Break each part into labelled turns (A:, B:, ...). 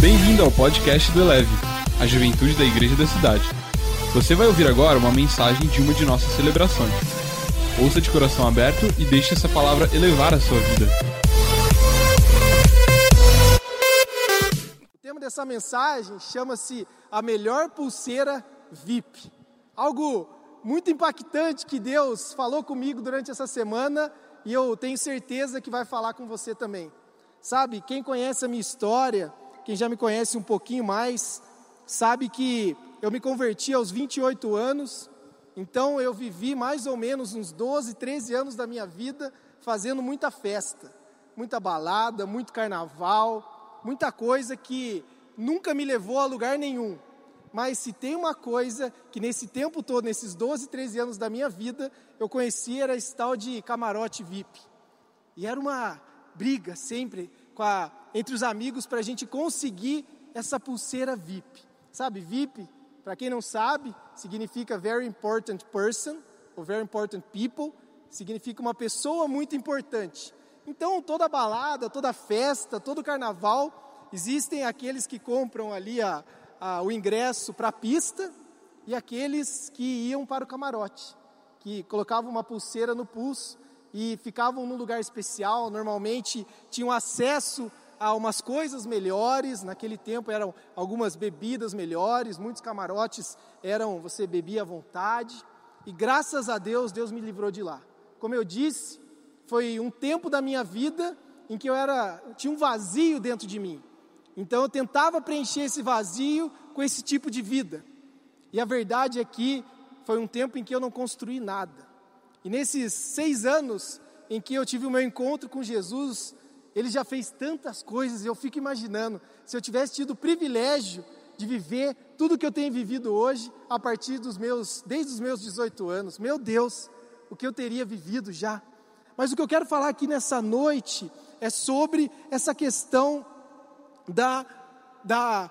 A: Bem-vindo ao podcast do Eleve, a juventude da igreja da cidade. Você vai ouvir agora uma mensagem de uma de nossas celebrações. Ouça de coração aberto e deixe essa palavra elevar a sua vida.
B: O tema dessa mensagem chama-se A Melhor Pulseira VIP. Algo muito impactante que Deus falou comigo durante essa semana e eu tenho certeza que vai falar com você também. Sabe, quem conhece a minha história, quem já me conhece um pouquinho mais, sabe que eu me converti aos 28 anos, então eu vivi mais ou menos uns 12, 13 anos da minha vida fazendo muita festa, muita balada, muito carnaval, muita coisa que nunca me levou a lugar nenhum. Mas se tem uma coisa que nesse tempo todo, nesses 12, 13 anos da minha vida, eu conheci era esse tal de camarote VIP. E era uma briga sempre a, entre os amigos para a gente conseguir essa pulseira VIP. Sabe, VIP, para quem não sabe, significa Very Important Person, ou Very Important People, significa uma pessoa muito importante. Então, toda balada, toda festa, todo carnaval, existem aqueles que compram ali a, a, o ingresso para a pista e aqueles que iam para o camarote, que colocavam uma pulseira no pulso e ficavam num lugar especial, normalmente tinham acesso a umas coisas melhores, naquele tempo eram algumas bebidas melhores, muitos camarotes eram, você bebia à vontade, e graças a Deus, Deus me livrou de lá. Como eu disse, foi um tempo da minha vida em que eu era, tinha um vazio dentro de mim. Então eu tentava preencher esse vazio com esse tipo de vida. E a verdade é que foi um tempo em que eu não construí nada. E nesses seis anos em que eu tive o meu encontro com Jesus, ele já fez tantas coisas, eu fico imaginando, se eu tivesse tido o privilégio de viver tudo que eu tenho vivido hoje, a partir dos meus, desde os meus 18 anos, meu Deus, o que eu teria vivido já. Mas o que eu quero falar aqui nessa noite é sobre essa questão da, da,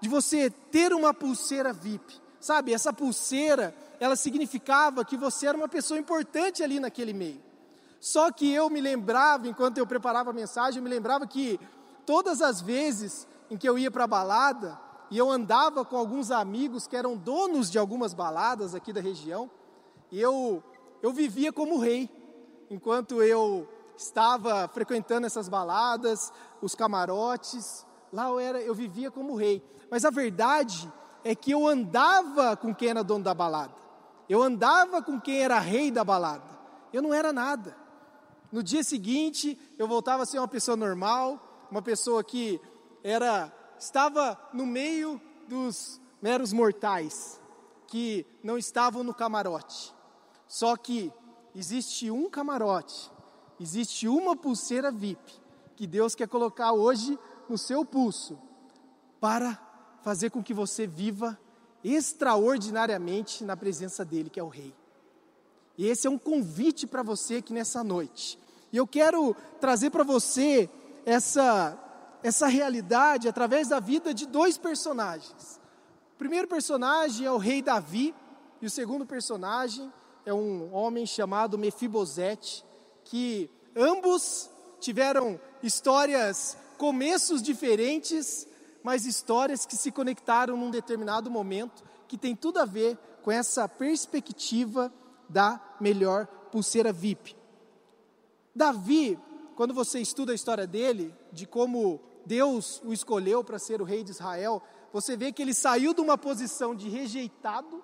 B: de você ter uma pulseira VIP. Sabe, essa pulseira, ela significava que você era uma pessoa importante ali naquele meio. Só que eu me lembrava, enquanto eu preparava a mensagem, eu me lembrava que todas as vezes em que eu ia para a balada, e eu andava com alguns amigos que eram donos de algumas baladas aqui da região, e eu, eu vivia como rei, enquanto eu estava frequentando essas baladas, os camarotes, lá eu, era, eu vivia como rei. Mas a verdade é que eu andava com quem era dono da balada, eu andava com quem era rei da balada, eu não era nada. No dia seguinte, eu voltava a ser uma pessoa normal, uma pessoa que era estava no meio dos meros mortais, que não estavam no camarote. Só que existe um camarote, existe uma pulseira VIP que Deus quer colocar hoje no seu pulso para fazer com que você viva extraordinariamente na presença dele, que é o rei. E esse é um convite para você aqui nessa noite. E eu quero trazer para você essa, essa realidade através da vida de dois personagens. O primeiro personagem é o rei Davi, e o segundo personagem é um homem chamado Mefibosete, que ambos tiveram histórias, começos diferentes, mas histórias que se conectaram num determinado momento, que tem tudo a ver com essa perspectiva da melhor pulseira VIP. Davi, quando você estuda a história dele, de como Deus o escolheu para ser o rei de Israel, você vê que ele saiu de uma posição de rejeitado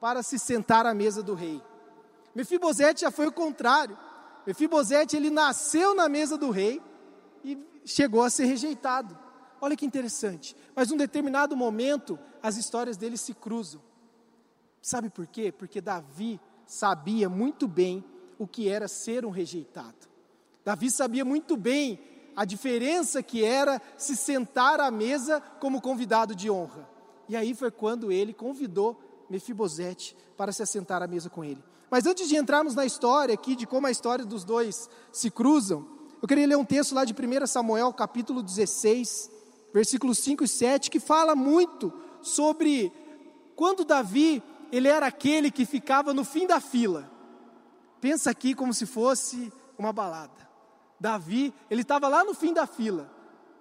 B: para se sentar à mesa do rei. Mefibosete já foi o contrário. Mefibosete ele nasceu na mesa do rei e chegou a ser rejeitado. Olha que interessante. Mas num determinado momento as histórias dele se cruzam. Sabe por quê? Porque Davi sabia muito bem o que era ser um rejeitado. Davi sabia muito bem a diferença que era se sentar à mesa como convidado de honra. E aí foi quando ele convidou Mefibosete para se assentar à mesa com ele. Mas antes de entrarmos na história aqui, de como a história dos dois se cruzam, eu queria ler um texto lá de 1 Samuel, capítulo 16, versículos 5 e 7, que fala muito sobre quando Davi, ele era aquele que ficava no fim da fila. Pensa aqui como se fosse uma balada. Davi, ele estava lá no fim da fila.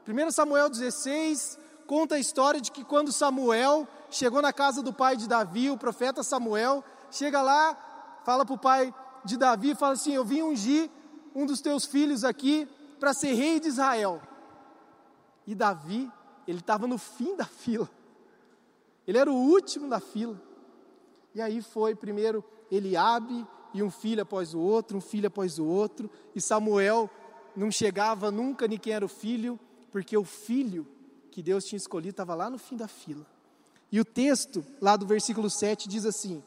B: 1 Samuel 16, conta a história de que quando Samuel chegou na casa do pai de Davi, o profeta Samuel, chega lá, fala para o pai de Davi, fala assim: Eu vim ungir um dos teus filhos aqui para ser rei de Israel. E Davi, ele estava no fim da fila, ele era o último da fila. E aí foi primeiro Eliabe e um filho após o outro, um filho após o outro, e Samuel não chegava nunca nem quem era o filho, porque o filho que Deus tinha escolhido estava lá no fim da fila. E o texto, lá do versículo 7, diz assim: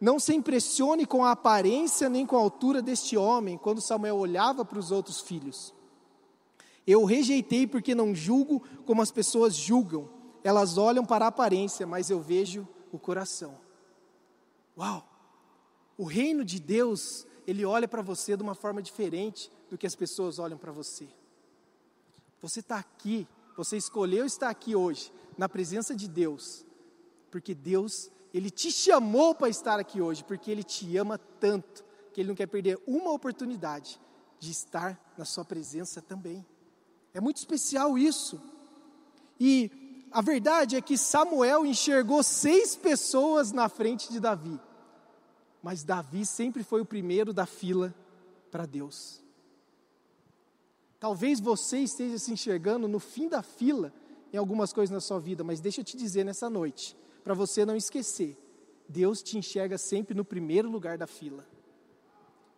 B: Não se impressione com a aparência nem com a altura deste homem, quando Samuel olhava para os outros filhos. Eu o rejeitei porque não julgo como as pessoas julgam. Elas olham para a aparência, mas eu vejo o coração. Uau! O reino de Deus, ele olha para você de uma forma diferente do que as pessoas olham para você. Você está aqui, você escolheu estar aqui hoje, na presença de Deus, porque Deus, Ele te chamou para estar aqui hoje, porque Ele te ama tanto, que Ele não quer perder uma oportunidade de estar na Sua presença também. É muito especial isso. E a verdade é que Samuel enxergou seis pessoas na frente de Davi, mas Davi sempre foi o primeiro da fila para Deus. Talvez você esteja se enxergando no fim da fila em algumas coisas na sua vida, mas deixa eu te dizer nessa noite, para você não esquecer, Deus te enxerga sempre no primeiro lugar da fila.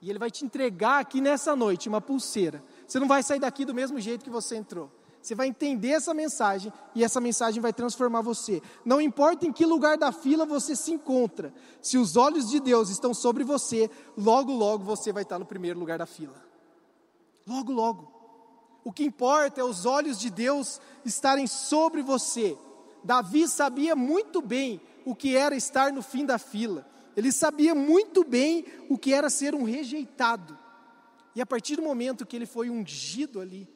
B: E Ele vai te entregar aqui nessa noite uma pulseira. Você não vai sair daqui do mesmo jeito que você entrou. Você vai entender essa mensagem e essa mensagem vai transformar você. Não importa em que lugar da fila você se encontra, se os olhos de Deus estão sobre você, logo, logo você vai estar no primeiro lugar da fila. Logo, logo. O que importa é os olhos de Deus estarem sobre você. Davi sabia muito bem o que era estar no fim da fila. Ele sabia muito bem o que era ser um rejeitado. E a partir do momento que ele foi ungido ali,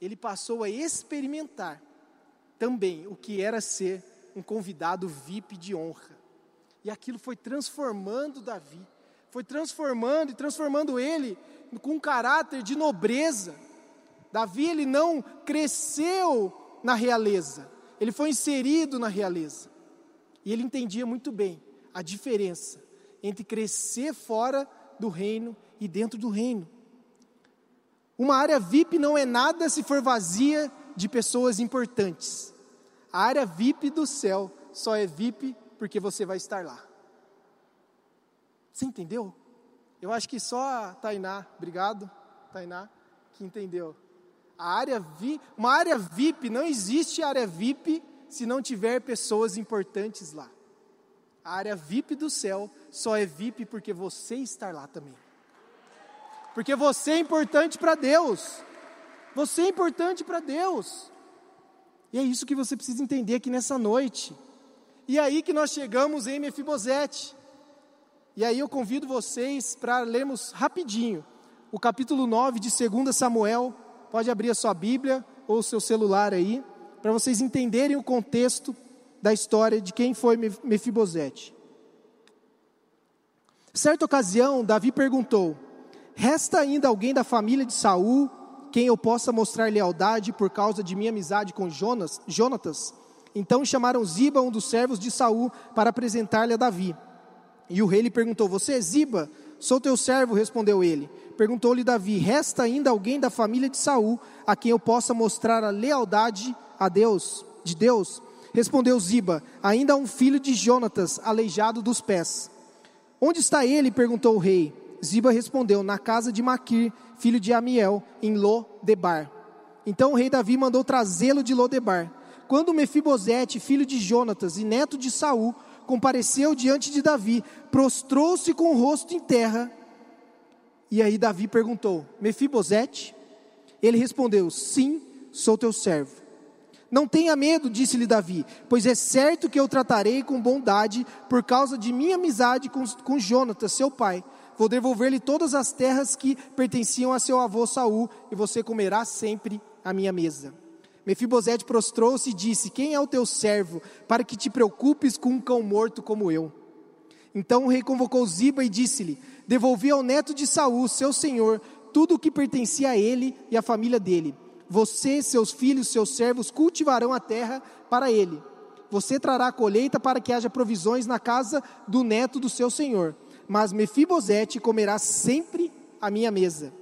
B: ele passou a experimentar também o que era ser um convidado VIP de honra. E aquilo foi transformando Davi, foi transformando e transformando ele com um caráter de nobreza, Davi ele não cresceu na realeza, ele foi inserido na realeza. E ele entendia muito bem a diferença entre crescer fora do reino e dentro do reino. Uma área VIP não é nada se for vazia de pessoas importantes. A área VIP do céu só é VIP porque você vai estar lá. Você entendeu? Eu acho que só a Tainá, obrigado, Tainá, que entendeu. A área uma área VIP, não existe área VIP se não tiver pessoas importantes lá. A área VIP do céu só é VIP porque você está lá também. Porque você é importante para Deus. Você é importante para Deus. E é isso que você precisa entender aqui nessa noite. E é aí que nós chegamos em Mefibosete. E aí eu convido vocês para lermos rapidinho o capítulo 9 de 2 Samuel, Pode abrir a sua Bíblia ou o seu celular aí, para vocês entenderem o contexto da história de quem foi Mefibosete. Certa ocasião, Davi perguntou: Resta ainda alguém da família de Saul quem eu possa mostrar lealdade por causa de minha amizade com Jonas, Jonatas? Então chamaram Ziba, um dos servos de Saul, para apresentar-lhe a Davi. E o rei lhe perguntou: Você é Ziba? Sou teu servo, respondeu ele. Perguntou-lhe Davi: Resta ainda alguém da família de Saul a quem eu possa mostrar a lealdade a Deus, de Deus? Respondeu Ziba: Ainda há um filho de Jonatas, aleijado dos pés. Onde está ele? perguntou o rei. Ziba respondeu: Na casa de Maquir, filho de Amiel, em Lodebar. Então o rei Davi mandou trazê-lo de Lodebar. Quando Mefibosete, filho de Jonatas e neto de Saul, compareceu diante de Davi, prostrou-se com o rosto em terra. E aí Davi perguntou: Mefibosete? Ele respondeu: Sim, sou teu servo. Não tenha medo, disse-lhe Davi, pois é certo que eu tratarei com bondade por causa de minha amizade com, com Jonatas, seu pai. Vou devolver-lhe todas as terras que pertenciam a seu avô Saul, e você comerá sempre à minha mesa. Mefibosete prostrou-se e disse: Quem é o teu servo, para que te preocupes com um cão morto como eu? Então o rei convocou Ziba e disse-lhe: Devolvi ao neto de Saul, seu senhor, tudo o que pertencia a ele e à família dele. Você, seus filhos, seus servos cultivarão a terra para ele. Você trará a colheita para que haja provisões na casa do neto do seu senhor. Mas Mefibosete comerá sempre a minha mesa.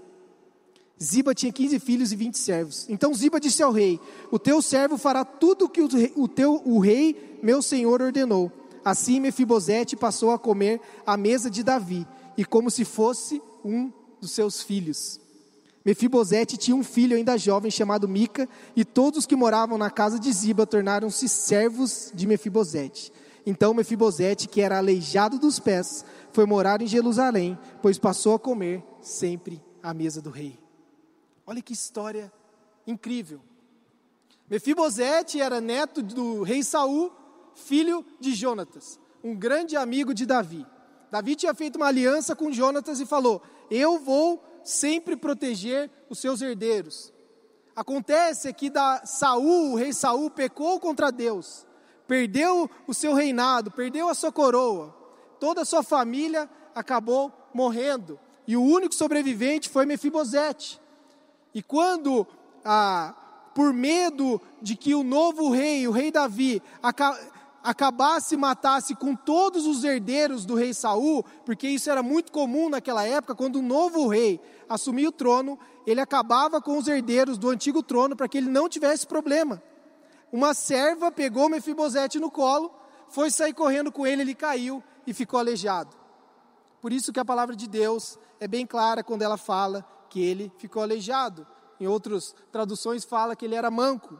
B: Ziba tinha 15 filhos e 20 servos. Então Ziba disse ao rei: O teu servo fará tudo o que o, teu, o rei, meu senhor, ordenou. Assim Mefibosete passou a comer à mesa de Davi, e como se fosse um dos seus filhos. Mefibosete tinha um filho ainda jovem chamado Mica, e todos os que moravam na casa de Ziba tornaram-se servos de Mefibosete. Então Mefibosete, que era aleijado dos pés, foi morar em Jerusalém, pois passou a comer sempre à mesa do rei. Olha que história incrível. Mefibosete era neto do rei Saul, filho de Jonatas, um grande amigo de Davi. Davi tinha feito uma aliança com Jonatas e falou: Eu vou sempre proteger os seus herdeiros. Acontece que da Saul, o rei Saul pecou contra Deus, perdeu o seu reinado, perdeu a sua coroa. Toda a sua família acabou morrendo e o único sobrevivente foi Mefibosete. E quando, ah, por medo de que o novo rei, o rei Davi, acabasse e matasse com todos os herdeiros do rei Saul, porque isso era muito comum naquela época, quando o novo rei assumia o trono, ele acabava com os herdeiros do antigo trono para que ele não tivesse problema. Uma serva pegou Mefibosete no colo, foi sair correndo com ele, ele caiu e ficou aleijado. Por isso que a palavra de Deus é bem clara quando ela fala que ele ficou aleijado. Em outras traduções fala que ele era manco.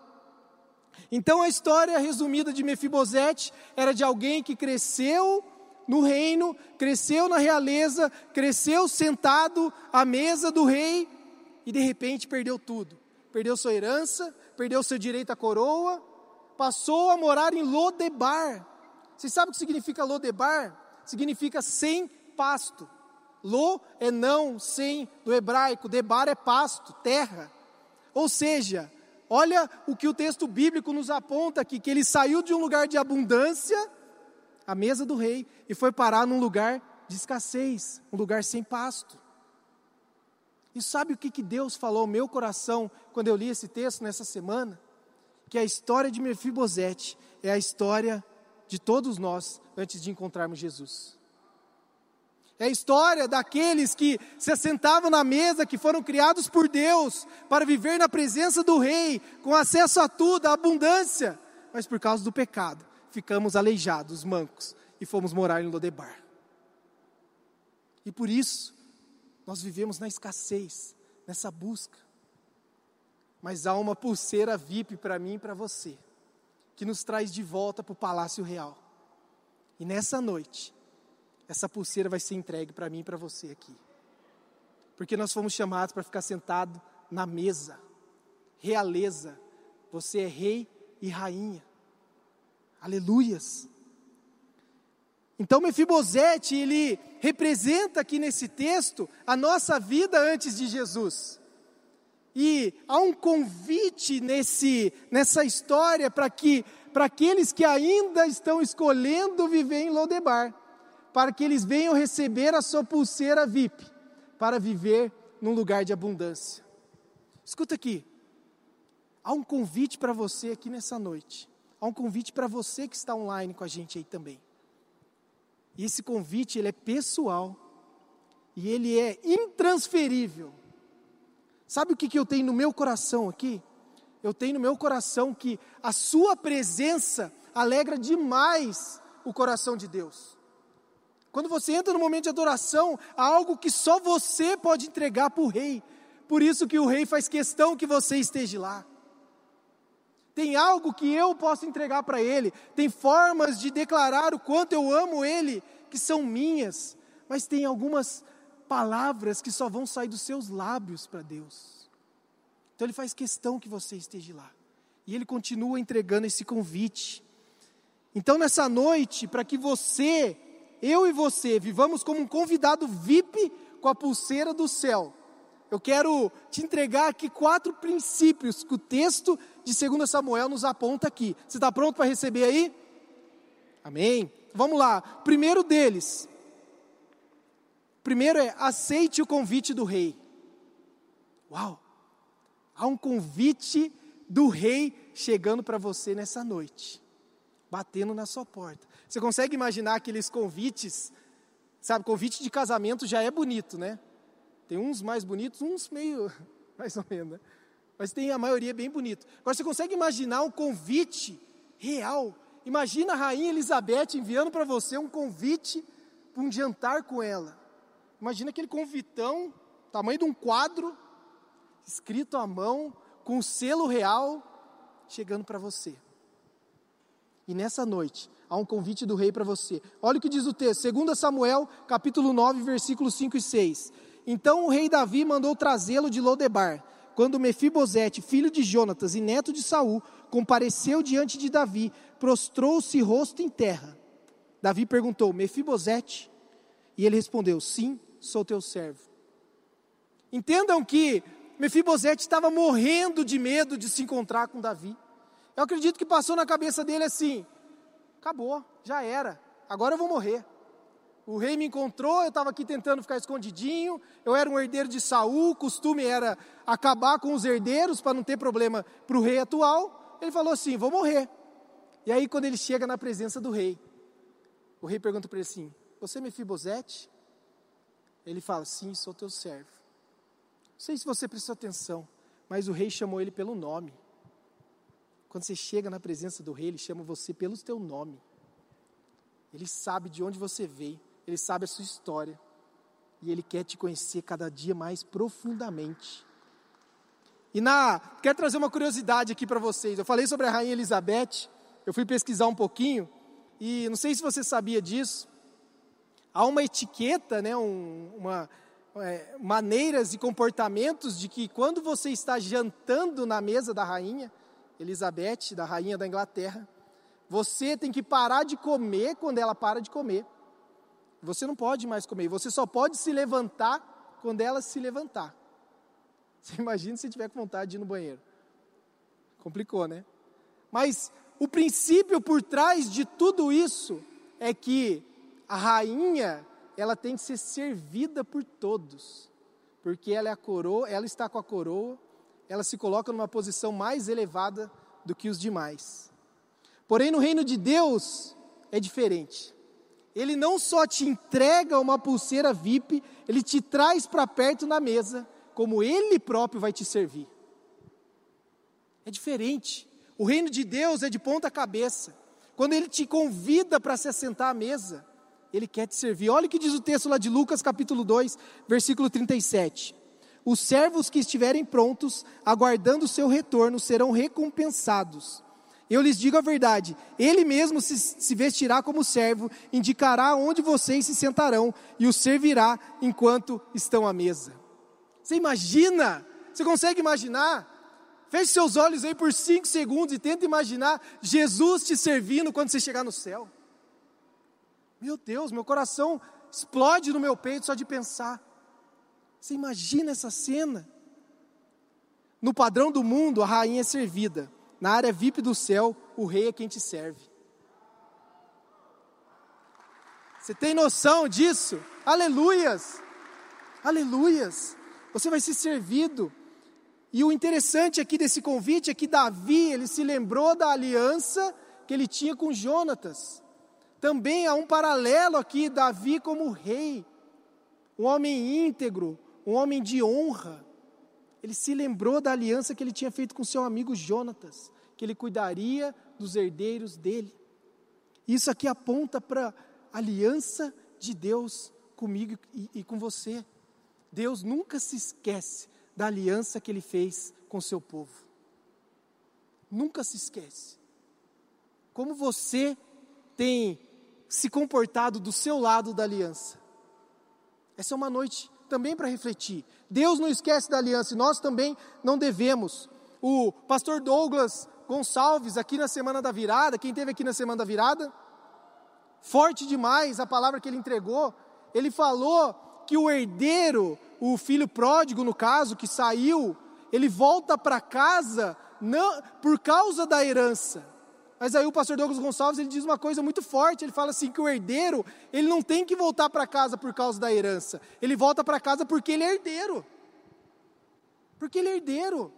B: Então a história resumida de Mefibosete era de alguém que cresceu no reino, cresceu na realeza, cresceu sentado à mesa do rei e de repente perdeu tudo. Perdeu sua herança, perdeu seu direito à coroa, passou a morar em Lodebar. Você sabe o que significa Lodebar? Significa sem pasto. Lo é não, sem, do hebraico, debar é pasto, terra. Ou seja, Olha o que o texto bíblico nos aponta aqui: que ele saiu de um lugar de abundância, a mesa do rei, e foi parar num lugar de escassez, um lugar sem pasto. E sabe o que, que Deus falou ao meu coração quando eu li esse texto nessa semana? Que a história de Mefibosete é a história de todos nós antes de encontrarmos Jesus. É a história daqueles que se assentavam na mesa, que foram criados por Deus para viver na presença do Rei, com acesso a tudo, a abundância, mas por causa do pecado, ficamos aleijados, mancos, e fomos morar em Lodebar. E por isso, nós vivemos na escassez, nessa busca. Mas há uma pulseira VIP para mim e para você, que nos traz de volta para o Palácio Real. E nessa noite, essa pulseira vai ser entregue para mim e para você aqui. Porque nós fomos chamados para ficar sentado na mesa, realeza. Você é rei e rainha. Aleluias. Então Mefibosete, ele representa aqui nesse texto a nossa vida antes de Jesus. E há um convite nesse, nessa história para que para aqueles que ainda estão escolhendo viver em Lodebar para que eles venham receber a sua pulseira VIP, para viver num lugar de abundância. Escuta aqui, há um convite para você aqui nessa noite, há um convite para você que está online com a gente aí também. E esse convite, ele é pessoal, e ele é intransferível. Sabe o que, que eu tenho no meu coração aqui? Eu tenho no meu coração que a sua presença alegra demais o coração de Deus. Quando você entra no momento de adoração, há algo que só você pode entregar para o rei. Por isso que o rei faz questão que você esteja lá. Tem algo que eu posso entregar para ele. Tem formas de declarar o quanto eu amo ele, que são minhas. Mas tem algumas palavras que só vão sair dos seus lábios para Deus. Então ele faz questão que você esteja lá. E ele continua entregando esse convite. Então nessa noite, para que você eu e você vivamos como um convidado VIP com a pulseira do céu. Eu quero te entregar aqui quatro princípios que o texto de 2 Samuel nos aponta aqui. Você está pronto para receber aí? Amém? Vamos lá. Primeiro deles. Primeiro é aceite o convite do rei. Uau! Há um convite do rei chegando para você nessa noite, batendo na sua porta. Você consegue imaginar aqueles convites? Sabe, convite de casamento já é bonito, né? Tem uns mais bonitos, uns meio, mais ou menos, né? Mas tem a maioria bem bonito. Agora você consegue imaginar um convite real? Imagina a rainha Elizabeth enviando para você um convite para um jantar com ela. Imagina aquele convitão, tamanho de um quadro, escrito à mão, com o selo real, chegando para você. E nessa noite, há um convite do rei para você. Olha o que diz o texto, 2 Samuel, capítulo 9, versículos 5 e 6. Então o rei Davi mandou trazê-lo de Lodebar. Quando Mefibosete, filho de Jonatas e neto de Saul, compareceu diante de Davi, prostrou-se rosto em terra. Davi perguntou: Mefibosete? E ele respondeu: Sim, sou teu servo. Entendam que Mefibosete estava morrendo de medo de se encontrar com Davi. Eu acredito que passou na cabeça dele assim: acabou, já era, agora eu vou morrer. O rei me encontrou, eu estava aqui tentando ficar escondidinho, eu era um herdeiro de Saul, o costume era acabar com os herdeiros para não ter problema para o rei atual. Ele falou assim: vou morrer. E aí, quando ele chega na presença do rei, o rei pergunta para ele assim: Você é Mefibosete? Ele fala: Sim, sou teu servo. Não sei se você prestou atenção, mas o rei chamou ele pelo nome. Quando você chega na presença do rei, ele chama você pelo teu nome. Ele sabe de onde você veio, ele sabe a sua história. E ele quer te conhecer cada dia mais profundamente. E na, quero trazer uma curiosidade aqui para vocês. Eu falei sobre a rainha Elizabeth, eu fui pesquisar um pouquinho, e não sei se você sabia disso. Há uma etiqueta, né, um, uma, é, maneiras e comportamentos de que quando você está jantando na mesa da rainha Elizabeth, da rainha da Inglaterra, você tem que parar de comer quando ela para de comer. Você não pode mais comer. Você só pode se levantar quando ela se levantar. Você imagina se tiver com vontade de ir no banheiro. Complicou, né? Mas o princípio por trás de tudo isso é que a rainha, ela tem que ser servida por todos. Porque ela é a coroa, ela está com a coroa, ela se coloca numa posição mais elevada do que os demais. Porém, no reino de Deus é diferente. Ele não só te entrega uma pulseira VIP, ele te traz para perto na mesa, como ele próprio vai te servir. É diferente. O reino de Deus é de ponta cabeça. Quando ele te convida para se assentar à mesa, ele quer te servir. Olha o que diz o texto lá de Lucas, capítulo 2, versículo 37. Os servos que estiverem prontos, aguardando o seu retorno, serão recompensados. Eu lhes digo a verdade: ele mesmo se, se, vestirá como servo, indicará onde vocês se sentarão e os servirá enquanto estão à mesa. Você imagina? Você consegue imaginar? Feche seus olhos aí por cinco segundos e tenta imaginar Jesus te servindo quando você chegar no céu. Meu Deus, meu coração explode no meu peito só de pensar. Você imagina essa cena? No padrão do mundo, a rainha é servida na área VIP do céu, o rei é quem te serve. Você tem noção disso? Aleluias! Aleluias! Você vai ser servido. E o interessante aqui desse convite é que Davi, ele se lembrou da aliança que ele tinha com Jonatas. Também há um paralelo aqui, Davi como rei, um homem íntegro, um homem de honra. Ele se lembrou da aliança que ele tinha feito com seu amigo Jonatas que ele cuidaria dos herdeiros dele. Isso aqui aponta para a aliança de Deus comigo e, e com você. Deus nunca se esquece da aliança que ele fez com seu povo. Nunca se esquece. Como você tem se comportado do seu lado da aliança? Essa é uma noite também para refletir. Deus não esquece da aliança e nós também não devemos. O pastor Douglas Gonçalves aqui na semana da virada, quem teve aqui na semana da virada? Forte demais a palavra que ele entregou. Ele falou que o herdeiro, o filho pródigo no caso, que saiu, ele volta para casa não, por causa da herança. Mas aí o pastor Douglas Gonçalves ele diz uma coisa muito forte, ele fala assim que o herdeiro, ele não tem que voltar para casa por causa da herança. Ele volta para casa porque ele é herdeiro. Porque ele é herdeiro.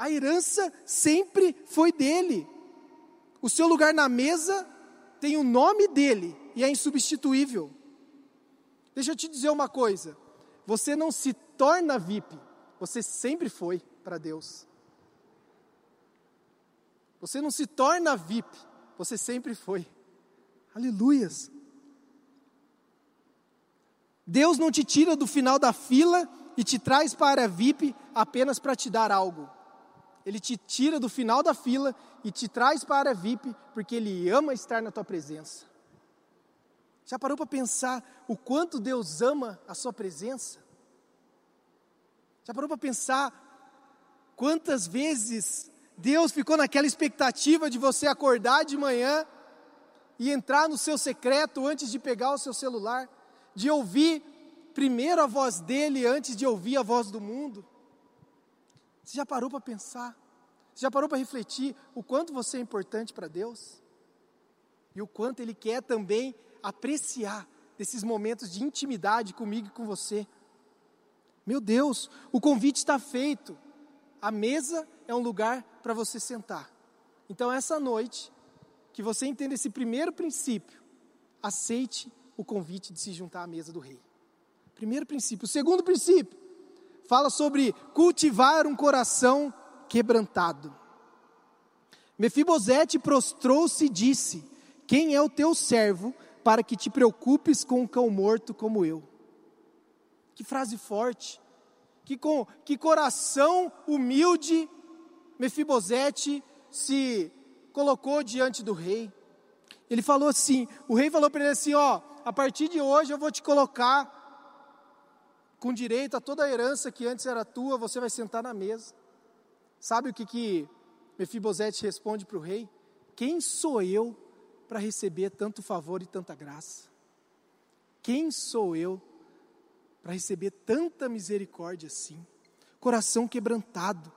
B: A herança sempre foi dele. O seu lugar na mesa tem o nome dele e é insubstituível. Deixa eu te dizer uma coisa: você não se torna VIP, você sempre foi para Deus. Você não se torna VIP, você sempre foi. Aleluias. Deus não te tira do final da fila e te traz para a VIP apenas para te dar algo. Ele te tira do final da fila e te traz para a área VIP porque Ele ama estar na tua presença. Já parou para pensar o quanto Deus ama a sua presença? Já parou para pensar quantas vezes Deus ficou naquela expectativa de você acordar de manhã e entrar no seu secreto antes de pegar o seu celular, de ouvir primeiro a voz dele antes de ouvir a voz do mundo? Você já parou para pensar? Você já parou para refletir o quanto você é importante para Deus? E o quanto Ele quer também apreciar desses momentos de intimidade comigo e com você? Meu Deus, o convite está feito. A mesa é um lugar para você sentar. Então, essa noite, que você entenda esse primeiro princípio, aceite o convite de se juntar à mesa do rei. Primeiro princípio. O segundo princípio, fala sobre cultivar um coração quebrantado. Mefibosete prostrou-se e disse: Quem é o teu servo para que te preocupes com um cão morto como eu? Que frase forte. Que, com, que coração humilde Mefibosete se colocou diante do rei. Ele falou assim: o rei falou para ele assim: Ó, a partir de hoje eu vou te colocar com direito a toda a herança que antes era tua, você vai sentar na mesa. Sabe o que, que Mefibosete responde para o rei? Quem sou eu para receber tanto favor e tanta graça? Quem sou eu para receber tanta misericórdia assim? Coração quebrantado.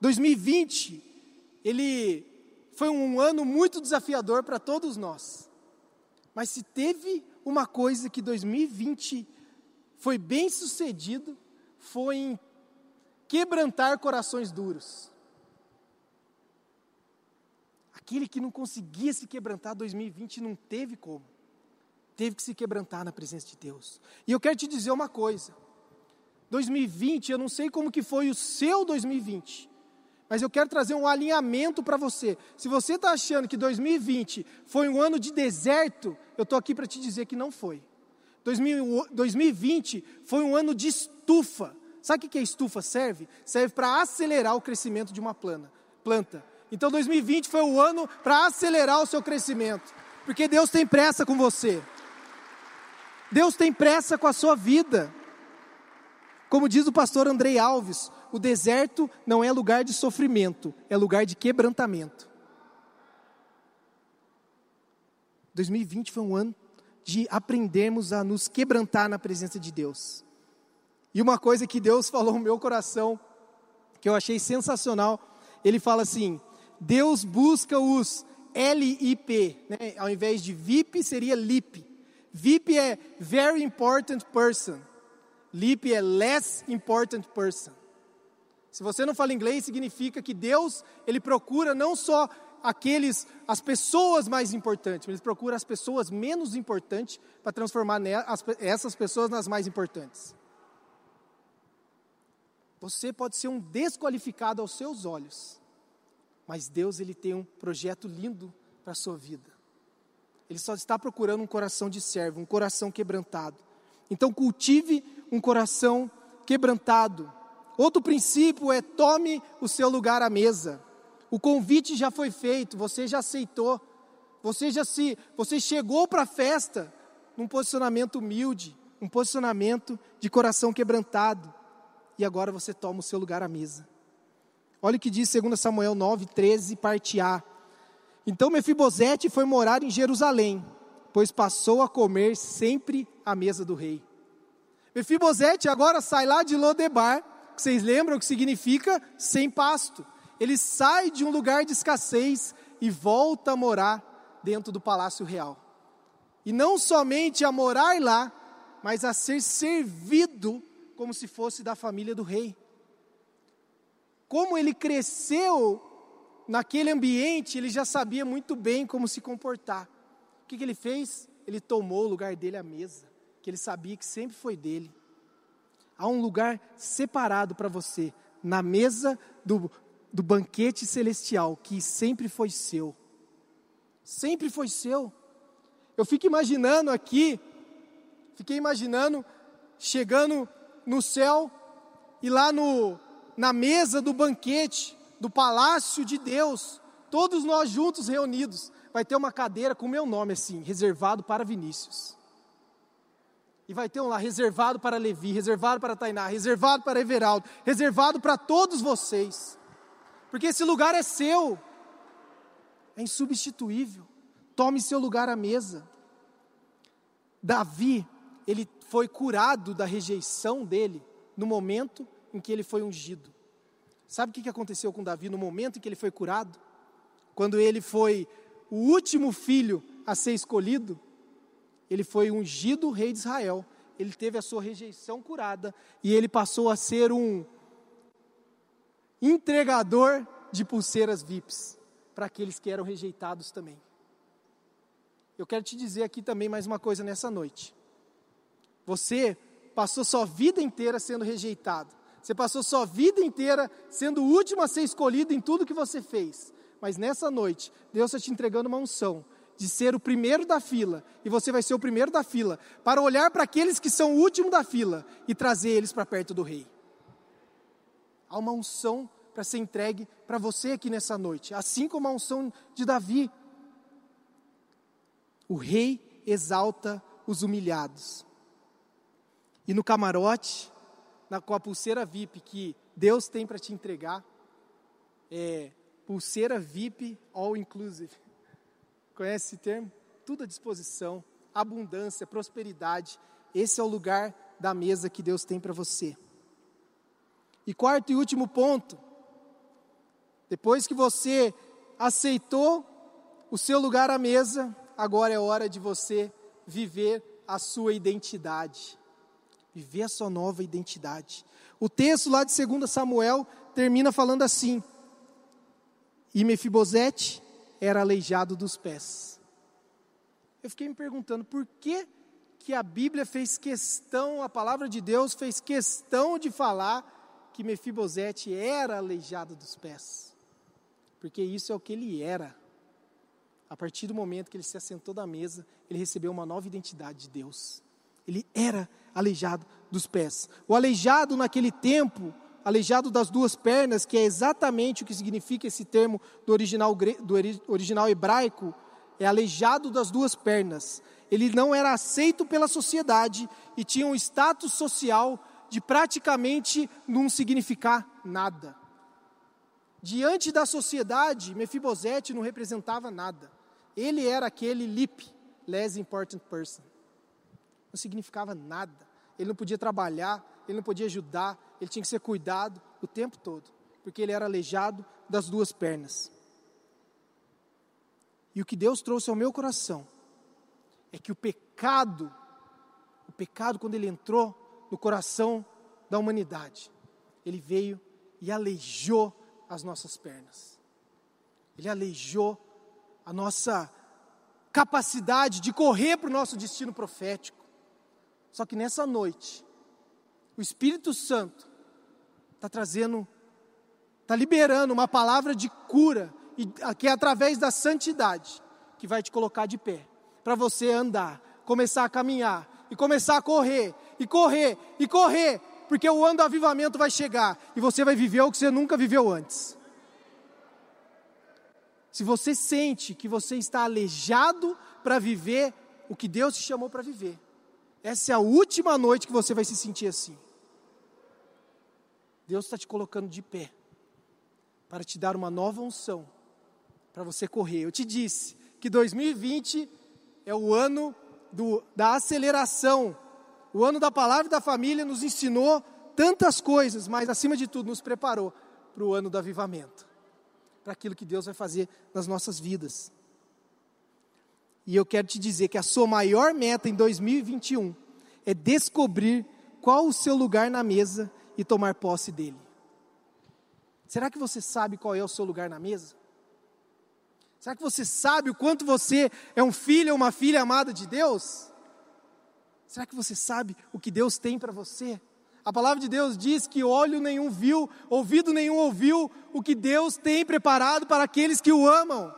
B: 2020, ele foi um ano muito desafiador para todos nós. Mas se teve uma coisa que 2020 foi bem sucedido foi em quebrantar corações duros. Aquele que não conseguia se quebrantar 2020 não teve como. Teve que se quebrantar na presença de Deus. E eu quero te dizer uma coisa. 2020, eu não sei como que foi o seu 2020, mas eu quero trazer um alinhamento para você. Se você está achando que 2020 foi um ano de deserto, eu estou aqui para te dizer que não foi. 2020 foi um ano de estufa. Sabe o que a estufa serve? Serve para acelerar o crescimento de uma planta. Então 2020 foi o ano para acelerar o seu crescimento. Porque Deus tem pressa com você. Deus tem pressa com a sua vida. Como diz o pastor Andrei Alves, o deserto não é lugar de sofrimento, é lugar de quebrantamento. 2020 foi um ano de aprendermos a nos quebrantar na presença de Deus. E uma coisa que Deus falou no meu coração, que eu achei sensacional, ele fala assim: Deus busca os LIP, né? ao invés de VIP seria LIP. VIP é Very Important Person, LIP é Less Important Person. Se você não fala inglês, significa que Deus, Ele procura não só aqueles, as pessoas mais importantes, eles procuram as pessoas menos importantes para transformar essas pessoas nas mais importantes. Você pode ser um desqualificado aos seus olhos, mas Deus ele tem um projeto lindo para a sua vida. Ele só está procurando um coração de servo, um coração quebrantado. Então cultive um coração quebrantado. Outro princípio é tome o seu lugar à mesa. O convite já foi feito, você já aceitou. Você já se, você chegou para a festa num posicionamento humilde, um posicionamento de coração quebrantado. E agora você toma o seu lugar à mesa. Olha o que diz 2 Samuel 9, 13, parte A. Então Mefibosete foi morar em Jerusalém, pois passou a comer sempre à mesa do rei. Mefibosete agora sai lá de Lodebar, que vocês lembram que significa sem pasto ele sai de um lugar de escassez e volta a morar dentro do palácio real. E não somente a morar lá, mas a ser servido como se fosse da família do rei. como ele cresceu naquele ambiente, ele já sabia muito bem como se comportar. O que, que ele fez? Ele tomou o lugar dele à mesa, que ele sabia que sempre foi dele. Há um lugar separado para você, na mesa do, do banquete celestial, que sempre foi seu. Sempre foi seu. Eu fico imaginando aqui, fiquei imaginando, chegando no céu e lá no, na mesa do banquete, do palácio de Deus, todos nós juntos reunidos, vai ter uma cadeira com o meu nome assim, reservado para Vinícius. E vai ter um lá reservado para Levi, reservado para Tainá, reservado para Everaldo, reservado para todos vocês. Porque esse lugar é seu. É insubstituível. Tome seu lugar à mesa. Davi, ele foi curado da rejeição dele no momento em que ele foi ungido. Sabe o que aconteceu com Davi no momento em que ele foi curado? Quando ele foi o último filho a ser escolhido, ele foi ungido rei de Israel. Ele teve a sua rejeição curada e ele passou a ser um entregador de pulseiras VIPs para aqueles que eram rejeitados também. Eu quero te dizer aqui também mais uma coisa nessa noite. Você passou sua vida inteira sendo rejeitado. Você passou sua vida inteira sendo o último a ser escolhido em tudo que você fez. Mas nessa noite, Deus está te entregando uma unção de ser o primeiro da fila, e você vai ser o primeiro da fila, para olhar para aqueles que são o último da fila e trazer eles para perto do rei. Há uma unção para ser entregue para você aqui nessa noite, assim como a unção de Davi. O rei exalta os humilhados. E no camarote, na, com a pulseira VIP que Deus tem para te entregar, é pulseira VIP all inclusive. Conhece esse termo? Tudo à disposição, abundância, prosperidade. Esse é o lugar da mesa que Deus tem para você. E quarto e último ponto, depois que você aceitou o seu lugar à mesa, agora é hora de você viver a sua identidade. Viver a sua nova identidade. O texto lá de 2 Samuel termina falando assim: E Mefibosete era aleijado dos pés. Eu fiquei me perguntando por que que a Bíblia fez questão, a palavra de Deus fez questão de falar que Mefibosete era aleijado dos pés porque isso é o que ele era. A partir do momento que ele se assentou da mesa, ele recebeu uma nova identidade de Deus. Ele era aleijado dos pés. O aleijado naquele tempo, aleijado das duas pernas, que é exatamente o que significa esse termo do original, do original hebraico, é aleijado das duas pernas. Ele não era aceito pela sociedade e tinha um status social de praticamente não significar nada. Diante da sociedade, Mefibosete não representava nada. Ele era aquele lip, less important person. Não significava nada. Ele não podia trabalhar, ele não podia ajudar, ele tinha que ser cuidado o tempo todo, porque ele era aleijado das duas pernas. E o que Deus trouxe ao meu coração é que o pecado, o pecado quando ele entrou no coração da humanidade, ele veio e aleijou as nossas pernas. Ele aleijou a nossa capacidade de correr para o nosso destino profético. Só que nessa noite, o Espírito Santo está trazendo, está liberando uma palavra de cura, e, que é através da santidade, que vai te colocar de pé, para você andar, começar a caminhar, e começar a correr, e correr, e correr, porque o ano do avivamento vai chegar e você vai viver o que você nunca viveu antes. Se você sente que você está aleijado para viver o que Deus te chamou para viver, essa é a última noite que você vai se sentir assim. Deus está te colocando de pé para te dar uma nova unção, para você correr. Eu te disse que 2020 é o ano do, da aceleração o ano da palavra e da família nos ensinou tantas coisas, mas acima de tudo nos preparou para o ano do avivamento, para aquilo que Deus vai fazer nas nossas vidas. E eu quero te dizer que a sua maior meta em 2021 é descobrir qual o seu lugar na mesa e tomar posse dele. Será que você sabe qual é o seu lugar na mesa? Será que você sabe o quanto você é um filho ou uma filha amada de Deus? Será que você sabe o que Deus tem para você? A palavra de Deus diz que olho nenhum viu, ouvido nenhum ouviu o que Deus tem preparado para aqueles que o amam.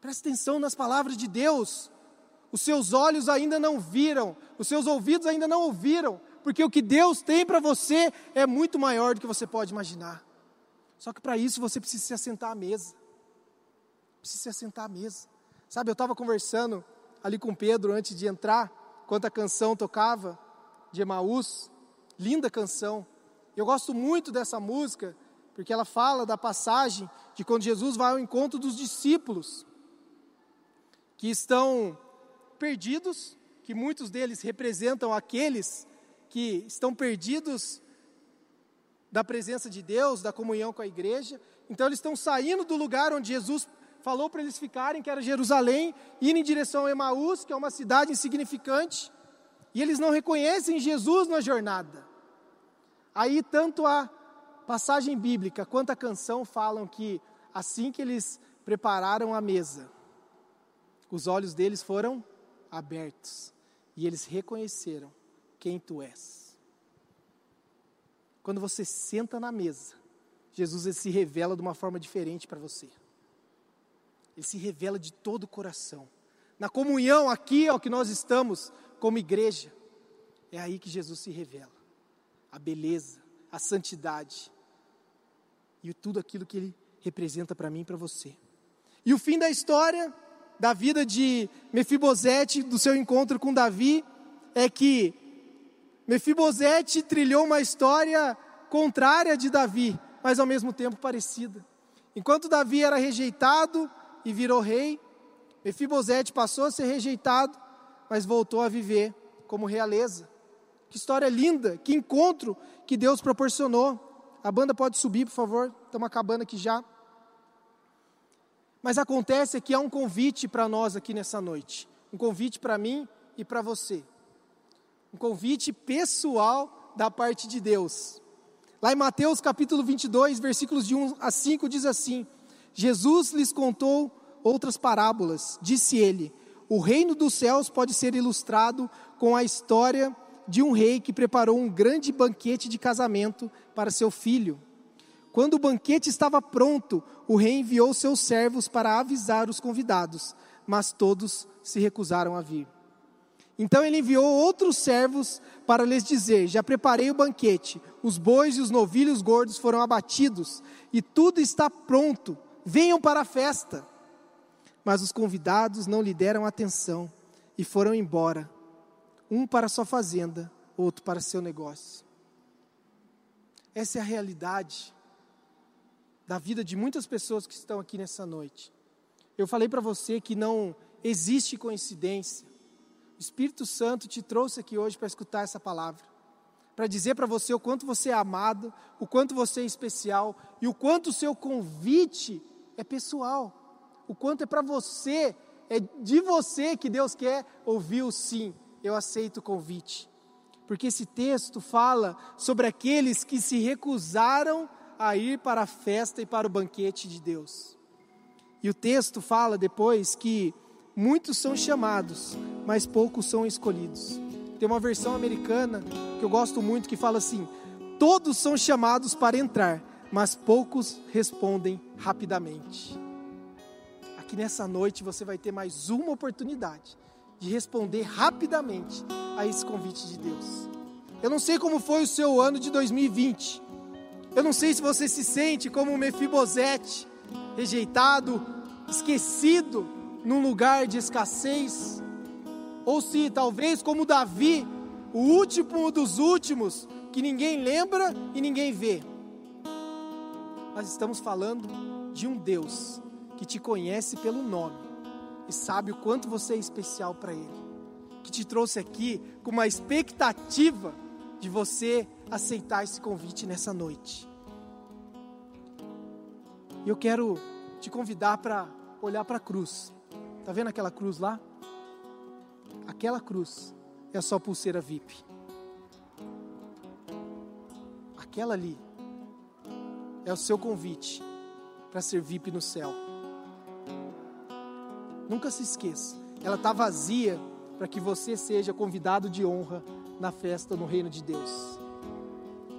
B: Preste atenção nas palavras de Deus. Os seus olhos ainda não viram, os seus ouvidos ainda não ouviram, porque o que Deus tem para você é muito maior do que você pode imaginar. Só que para isso você precisa se assentar à mesa. Precisa se assentar à mesa. Sabe, eu estava conversando ali com Pedro antes de entrar, enquanto a canção tocava de Emaús, linda canção. Eu gosto muito dessa música, porque ela fala da passagem de quando Jesus vai ao encontro dos discípulos, que estão perdidos, que muitos deles representam aqueles que estão perdidos da presença de Deus, da comunhão com a igreja. Então eles estão saindo do lugar onde Jesus falou para eles ficarem, que era Jerusalém, indo em direção a Emaús, que é uma cidade insignificante. E eles não reconhecem Jesus na jornada. Aí, tanto a passagem bíblica quanto a canção falam que assim que eles prepararam a mesa, os olhos deles foram abertos e eles reconheceram quem tu és. Quando você senta na mesa, Jesus se revela de uma forma diferente para você. Ele se revela de todo o coração. Na comunhão aqui, ó, que nós estamos, como igreja, é aí que Jesus se revela. A beleza, a santidade e tudo aquilo que ele representa para mim e para você. E o fim da história, da vida de Mefibosete, do seu encontro com Davi, é que Mefibosete trilhou uma história contrária de Davi, mas ao mesmo tempo parecida. Enquanto Davi era rejeitado e virou rei, Mefibosete passou a ser rejeitado mas voltou a viver como realeza. Que história linda, que encontro que Deus proporcionou. A banda pode subir, por favor, estamos acabando aqui já. Mas acontece que há um convite para nós aqui nessa noite. Um convite para mim e para você. Um convite pessoal da parte de Deus. Lá em Mateus capítulo 22, versículos de 1 a 5, diz assim: Jesus lhes contou outras parábolas. Disse ele: o reino dos céus pode ser ilustrado com a história de um rei que preparou um grande banquete de casamento para seu filho. Quando o banquete estava pronto, o rei enviou seus servos para avisar os convidados, mas todos se recusaram a vir. Então ele enviou outros servos para lhes dizer: Já preparei o banquete, os bois e os novilhos gordos foram abatidos, e tudo está pronto. Venham para a festa. Mas os convidados não lhe deram atenção e foram embora, um para sua fazenda, outro para seu negócio. Essa é a realidade da vida de muitas pessoas que estão aqui nessa noite. Eu falei para você que não existe coincidência. O Espírito Santo te trouxe aqui hoje para escutar essa palavra, para dizer para você o quanto você é amado, o quanto você é especial e o quanto o seu convite é pessoal o quanto é para você, é de você que Deus quer ouvir o sim. Eu aceito o convite. Porque esse texto fala sobre aqueles que se recusaram a ir para a festa e para o banquete de Deus. E o texto fala depois que muitos são chamados, mas poucos são escolhidos. Tem uma versão americana que eu gosto muito que fala assim: todos são chamados para entrar, mas poucos respondem rapidamente que nessa noite você vai ter mais uma oportunidade de responder rapidamente a esse convite de Deus. Eu não sei como foi o seu ano de 2020. Eu não sei se você se sente como um Mefibosete, rejeitado, esquecido num lugar de escassez, ou se talvez como Davi, o último dos últimos, que ninguém lembra e ninguém vê. Nós estamos falando de um Deus que te conhece pelo nome e sabe o quanto você é especial para Ele, que te trouxe aqui com uma expectativa de você aceitar esse convite nessa noite. E eu quero te convidar para olhar para a cruz. Tá vendo aquela cruz lá? Aquela cruz é a sua pulseira VIP. Aquela ali é o seu convite para ser VIP no céu. Nunca se esqueça, ela está vazia para que você seja convidado de honra na festa no reino de Deus.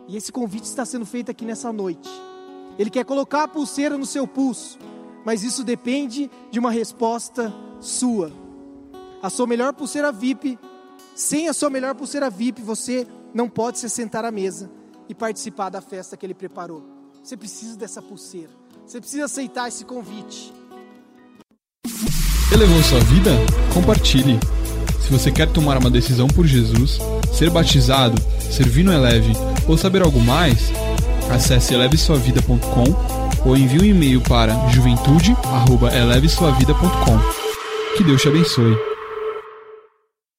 B: E esse convite está sendo feito aqui nessa noite. Ele quer colocar a pulseira no seu pulso, mas isso depende de uma resposta sua. A sua melhor pulseira VIP, sem a sua melhor pulseira VIP, você não pode se sentar à mesa e participar da festa que ele preparou. Você precisa dessa pulseira. Você precisa aceitar esse convite.
A: Elevou sua vida? Compartilhe. Se você quer tomar uma decisão por Jesus, ser batizado, servir no Eleve ou saber algo mais, acesse elevesuavida.com ou envie um e-mail para juventude@elevesuavida.com. Que Deus te abençoe.